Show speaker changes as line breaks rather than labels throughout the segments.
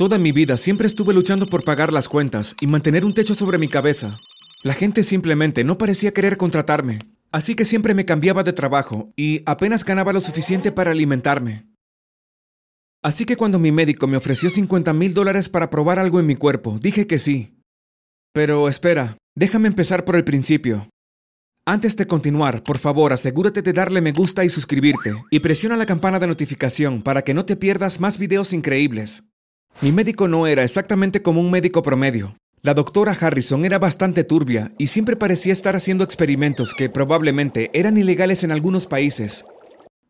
Toda mi vida siempre estuve luchando por pagar las cuentas y mantener un techo sobre mi cabeza. La gente simplemente no parecía querer contratarme, así que siempre me cambiaba de trabajo y apenas ganaba lo suficiente para alimentarme. Así que cuando mi médico me ofreció 50 mil dólares para probar algo en mi cuerpo, dije que sí. Pero espera, déjame empezar por el principio. Antes de continuar, por favor, asegúrate de darle me gusta y suscribirte, y presiona la campana de notificación para que no te pierdas más videos increíbles. Mi médico no era exactamente como un médico promedio. La doctora Harrison era bastante turbia y siempre parecía estar haciendo experimentos que probablemente eran ilegales en algunos países.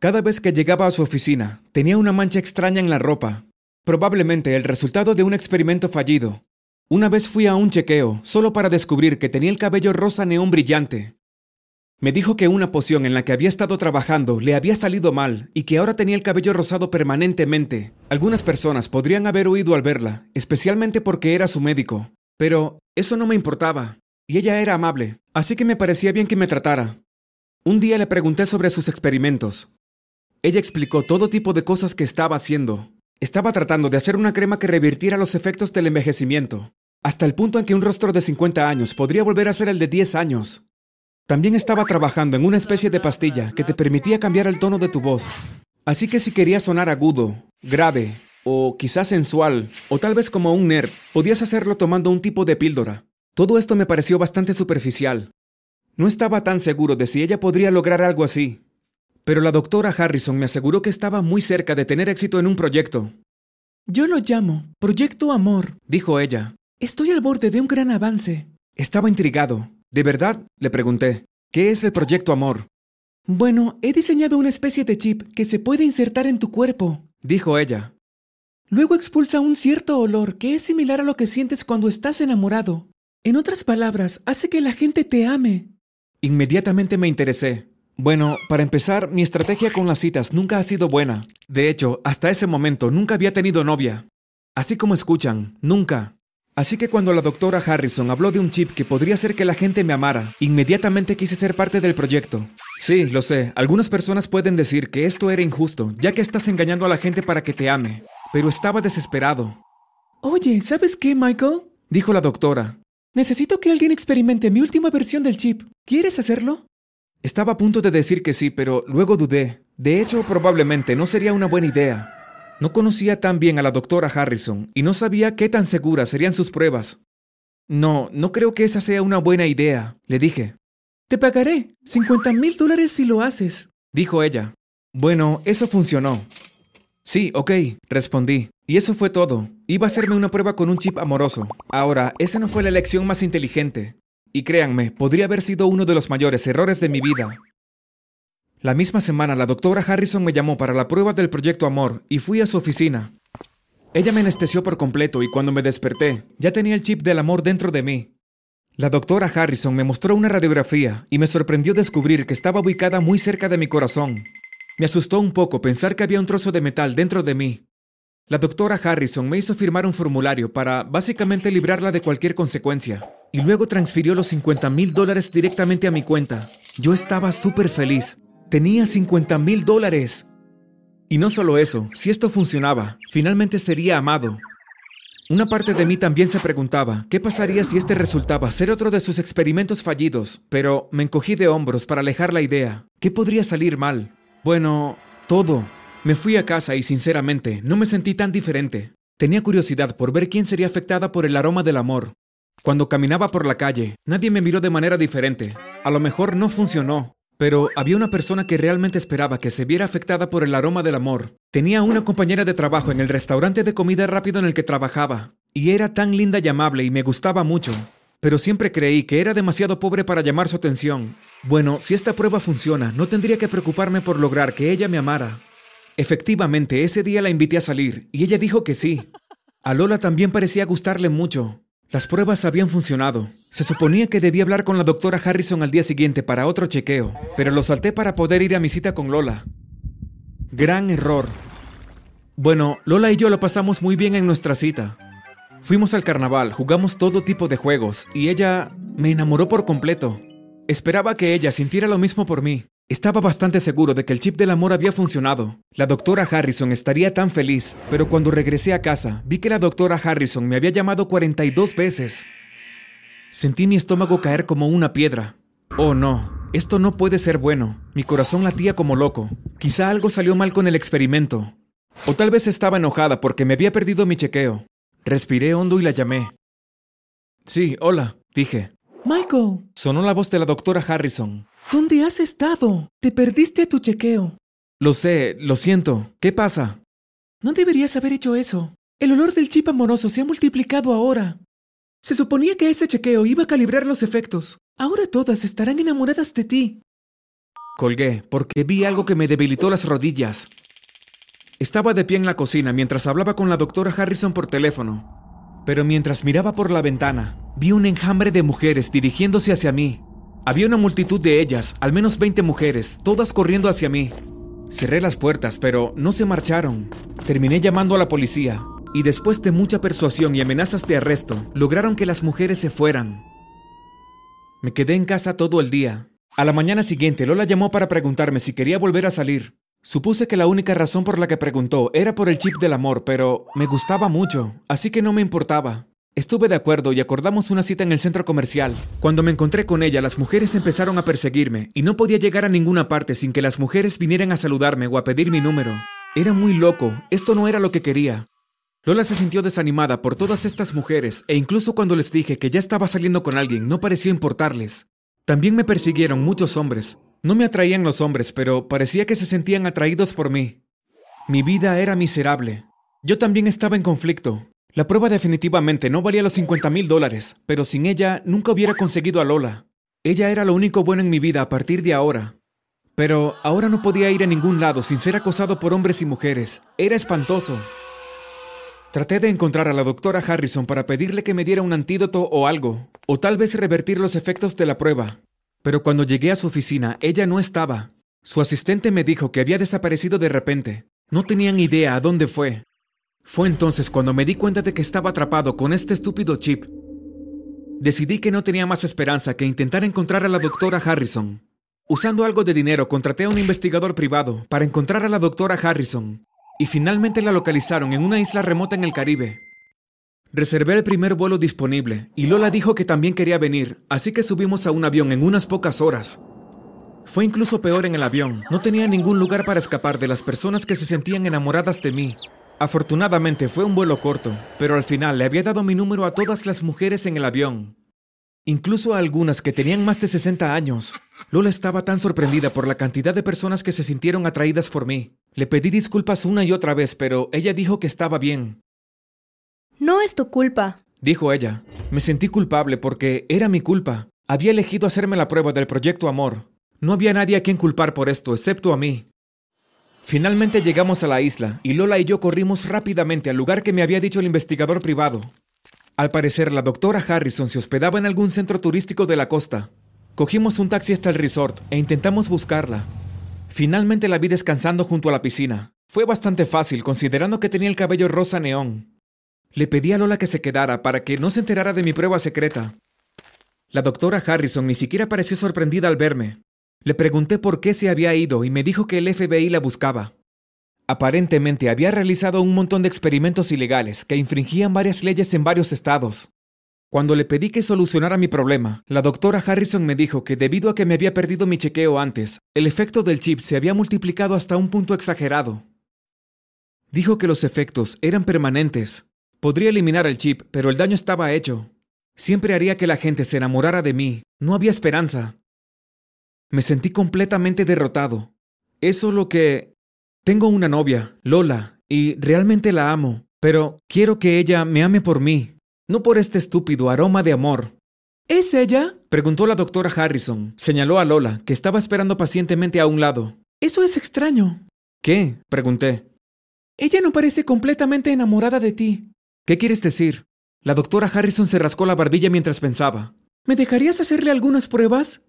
Cada vez que llegaba a su oficina, tenía una mancha extraña en la ropa, probablemente el resultado de un experimento fallido. Una vez fui a un chequeo solo para descubrir que tenía el cabello rosa neón brillante, me dijo que una poción en la que había estado trabajando le había salido mal y que ahora tenía el cabello rosado permanentemente. Algunas personas podrían haber huido al verla, especialmente porque era su médico. Pero eso no me importaba, y ella era amable, así que me parecía bien que me tratara. Un día le pregunté sobre sus experimentos. Ella explicó todo tipo de cosas que estaba haciendo. Estaba tratando de hacer una crema que revirtiera los efectos del envejecimiento, hasta el punto en que un rostro de 50 años podría volver a ser el de 10 años. También estaba trabajando en una especie de pastilla que te permitía cambiar el tono de tu voz. Así que si querías sonar agudo, grave, o quizás sensual, o tal vez como un nerd, podías hacerlo tomando un tipo de píldora. Todo esto me pareció bastante superficial. No estaba tan seguro de si ella podría lograr algo así. Pero la doctora Harrison me aseguró que estaba muy cerca de tener éxito en un proyecto.
Yo lo llamo Proyecto Amor, dijo ella. Estoy al borde de un gran avance.
Estaba intrigado. ¿De verdad? Le pregunté. ¿Qué es el Proyecto Amor?
Bueno, he diseñado una especie de chip que se puede insertar en tu cuerpo,
dijo ella.
Luego expulsa un cierto olor que es similar a lo que sientes cuando estás enamorado. En otras palabras, hace que la gente te ame.
Inmediatamente me interesé. Bueno, para empezar, mi estrategia con las citas nunca ha sido buena. De hecho, hasta ese momento nunca había tenido novia. Así como escuchan, nunca. Así que cuando la doctora Harrison habló de un chip que podría hacer que la gente me amara, inmediatamente quise ser parte del proyecto. Sí, lo sé, algunas personas pueden decir que esto era injusto, ya que estás engañando a la gente para que te ame, pero estaba desesperado.
Oye, ¿sabes qué, Michael?
Dijo la doctora.
Necesito que alguien experimente mi última versión del chip. ¿Quieres hacerlo?
Estaba a punto de decir que sí, pero luego dudé. De hecho, probablemente no sería una buena idea. No conocía tan bien a la doctora Harrison y no sabía qué tan seguras serían sus pruebas. No, no creo que esa sea una buena idea, le dije.
Te pagaré 50 mil dólares si lo haces,
dijo ella. Bueno, eso funcionó. Sí, ok, respondí. Y eso fue todo. Iba a hacerme una prueba con un chip amoroso. Ahora, esa no fue la elección más inteligente. Y créanme, podría haber sido uno de los mayores errores de mi vida. La misma semana la doctora Harrison me llamó para la prueba del proyecto Amor y fui a su oficina. Ella me anestesió por completo y cuando me desperté ya tenía el chip del amor dentro de mí. La doctora Harrison me mostró una radiografía y me sorprendió descubrir que estaba ubicada muy cerca de mi corazón. Me asustó un poco pensar que había un trozo de metal dentro de mí. La doctora Harrison me hizo firmar un formulario para básicamente librarla de cualquier consecuencia y luego transfirió los 50 mil dólares directamente a mi cuenta. Yo estaba súper feliz. Tenía 50 mil dólares. Y no solo eso, si esto funcionaba, finalmente sería amado. Una parte de mí también se preguntaba, ¿qué pasaría si este resultaba ser otro de sus experimentos fallidos? Pero me encogí de hombros para alejar la idea. ¿Qué podría salir mal? Bueno, todo. Me fui a casa y sinceramente no me sentí tan diferente. Tenía curiosidad por ver quién sería afectada por el aroma del amor. Cuando caminaba por la calle, nadie me miró de manera diferente. A lo mejor no funcionó, pero había una persona que realmente esperaba que se viera afectada por el aroma del amor. Tenía una compañera de trabajo en el restaurante de comida rápido en el que trabajaba, y era tan linda y amable y me gustaba mucho. Pero siempre creí que era demasiado pobre para llamar su atención. Bueno, si esta prueba funciona, no tendría que preocuparme por lograr que ella me amara. Efectivamente, ese día la invité a salir, y ella dijo que sí. A Lola también parecía gustarle mucho, las pruebas habían funcionado. Se suponía que debía hablar con la doctora Harrison al día siguiente para otro chequeo, pero lo salté para poder ir a mi cita con Lola. Gran error. Bueno, Lola y yo lo pasamos muy bien en nuestra cita. Fuimos al carnaval, jugamos todo tipo de juegos, y ella me enamoró por completo. Esperaba que ella sintiera lo mismo por mí, Estaba bastante seguro de que el chip del amor había funcionado. La doctora Harrison estaría tan feliz, pero cuando regresé a casa, vi que la doctora Harrison me había llamado 42 veces. Sentí mi estómago caer como una piedra. Oh no, esto no puede ser bueno. Mi corazón latía como loco. Quizá algo salió mal con el experimento. O tal vez estaba enojada porque me había perdido mi chequeo. Respiré hondo y la llamé. Sí, hola, dije.
Michael,
Sonó la voz de la doctora Harrison.
¿dónde has estado? Te perdiste tu chequeo.
Lo sé, lo siento. ¿Qué pasa?
No deberías haber hecho eso. El olor del chip amoroso se ha multiplicado ahora. Se suponía que ese chequeo iba a calibrar los efectos. Ahora todas estarán enamoradas de ti.
Colgué porque vi algo que me debilitó las rodillas. Estaba de pie en la cocina mientras hablaba con la doctora Harrison por teléfono. Pero mientras miraba por la ventana, vi un enjambre de mujeres dirigiéndose hacia mí. Había una multitud de ellas, al menos 20 mujeres, todas corriendo hacia mí. Cerré las puertas, pero no se marcharon. Terminé llamando a la policía, y después de mucha persuasión y amenazas de arresto, lograron que las mujeres se fueran. Me quedé en casa todo el día. A la mañana siguiente, Lola llamó para preguntarme si quería volver a salir. Supuse que la única razón por la que preguntó era por el chip del amor, pero me gustaba mucho, así que no me importaba. Estuve de acuerdo y acordamos una cita en el centro comercial. Cuando me encontré con ella, las mujeres empezaron a perseguirme y no podía llegar a ninguna parte sin que las mujeres vinieran a saludarme o a pedir mi número. Era muy loco, esto no era lo que quería. Lola se sintió desanimada por todas estas mujeres e incluso cuando les dije que ya estaba saliendo con alguien no pareció importarles. También me persiguieron muchos hombres. No me atraían los hombres, pero parecía que se sentían atraídos por mí. Mi vida era miserable. Yo también estaba en conflicto. La prueba definitivamente no valía los 50 mil dólares, pero sin ella nunca hubiera conseguido a Lola. Ella era lo único bueno en mi vida a partir de ahora. Pero ahora no podía ir a ningún lado sin ser acosado por hombres y mujeres. Era espantoso. Traté de encontrar a la doctora Harrison para pedirle que me diera un antídoto o algo, o tal vez revertir los efectos de la prueba. Pero cuando llegué a su oficina, ella no estaba. Su asistente me dijo que había desaparecido de repente. No tenían idea a dónde fue. Fue entonces cuando me di cuenta de que estaba atrapado con este estúpido chip. Decidí que no tenía más esperanza que intentar encontrar a la doctora Harrison. Usando algo de dinero, contraté a un investigador privado para encontrar a la doctora Harrison, y finalmente la localizaron en una isla remota en el Caribe. Reservé el primer vuelo disponible, y Lola dijo que también quería venir, así que subimos a un avión en unas pocas horas. Fue incluso peor en el avión, no tenía ningún lugar para escapar de las personas que se sentían enamoradas de mí. Afortunadamente fue un vuelo corto, pero al final le había dado mi número a todas las mujeres en el avión. Incluso a algunas que tenían más de 60 años. Lola estaba tan sorprendida por la cantidad de personas que se sintieron atraídas por mí. Le pedí disculpas una y otra vez, pero ella dijo que estaba bien.
No es tu culpa.
Dijo ella. Me sentí culpable porque era mi culpa. Había elegido hacerme la prueba del proyecto Amor. No había nadie a quien culpar por esto, excepto a mí. Finalmente llegamos a la isla, y Lola y yo corrimos rápidamente al lugar que me había dicho el investigador privado. Al parecer, la doctora Harrison se hospedaba en algún centro turístico de la costa. Cogimos un taxi hasta el resort e intentamos buscarla. Finalmente la vi descansando junto a la piscina. Fue bastante fácil, considerando que tenía el cabello rosa neón. Le pedí a Lola que se quedara para que no se enterara de mi prueba secreta. La doctora Harrison ni siquiera pareció sorprendida al verme. Le pregunté por qué se había ido y me dijo que el FBI la buscaba. Aparentemente había realizado un montón de experimentos ilegales que infringían varias leyes en varios estados. Cuando le pedí que solucionara mi problema, la doctora Harrison me dijo que debido a que me había perdido mi chequeo antes, el efecto del chip se había multiplicado hasta un punto exagerado. Dijo que los efectos eran permanentes. Podría eliminar el chip, pero el daño estaba hecho. Siempre haría que la gente se enamorara de mí. No había esperanza. Me sentí completamente derrotado. Eso lo que... Tengo una novia, Lola, y realmente la amo, pero quiero que ella me ame por mí, no por este estúpido aroma de amor.
¿Es ella?
Preguntó la doctora Harrison. Señaló a Lola, que estaba esperando pacientemente a un lado.
Eso es extraño.
¿Qué? Pregunté.
Ella no parece completamente enamorada de ti.
¿Qué quieres decir? La doctora Harrison se rascó la barbilla mientras pensaba.
¿Me dejarías hacerle algunas pruebas?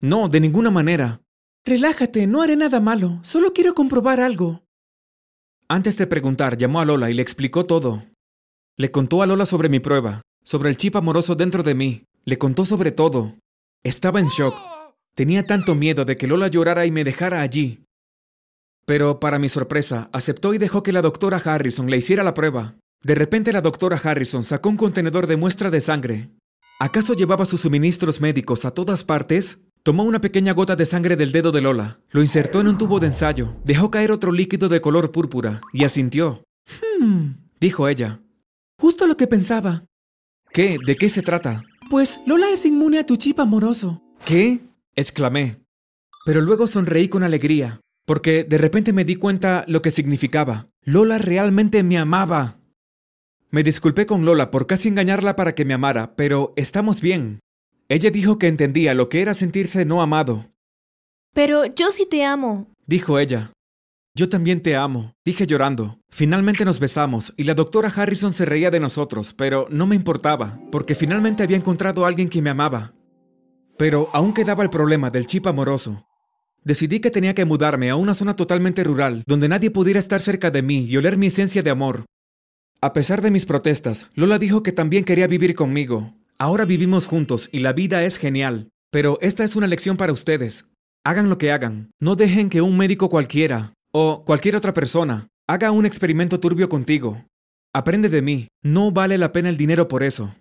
No, de ninguna manera.
Relájate, no haré nada malo, solo quiero comprobar algo.
Antes de preguntar, llamó a Lola y le explicó todo. Le contó a Lola sobre mi prueba, sobre el chip amoroso dentro de mí, le contó sobre todo. Estaba en shock. Tenía tanto miedo de que Lola llorara y me dejara allí. Pero, para mi sorpresa, aceptó y dejó que la doctora Harrison le hiciera la prueba. De repente la doctora Harrison sacó un contenedor de muestra de sangre. ¿Acaso llevaba sus suministros médicos a todas partes? Tomó una pequeña gota de sangre del dedo de Lola, lo insertó en un tubo de ensayo, dejó caer otro líquido de color púrpura y asintió.
Hmm,
Dijo ella.
justo lo que pensaba.
¿Qué? ¿De qué se trata?
Pues Lola es inmune a tu chip amoroso.
¿Qué? exclamé. Pero luego sonreí con alegría, porque de repente me di cuenta lo que significaba. Lola realmente me amaba. Me disculpé con Lola por casi engañarla para que me amara, pero estamos bien. Ella dijo que entendía lo que era sentirse no amado.
Pero yo sí te amo.
Dijo ella. Yo también te amo, dije llorando. Finalmente nos besamos y la doctora Harrison se reía de nosotros, pero no me importaba, porque finalmente había encontrado a alguien que me amaba. Pero aún quedaba el problema del chip amoroso. Decidí que tenía que mudarme a una zona totalmente rural, donde nadie pudiera estar cerca de mí y oler mi esencia de amor. A pesar de mis protestas, Lola dijo que también quería vivir conmigo. Ahora vivimos juntos y la vida es genial. Pero esta es una lección para ustedes. Hagan lo que hagan. No dejen que un médico cualquiera, o cualquier otra persona, haga un experimento turbio contigo. Aprende de mí. No vale la pena el dinero por eso.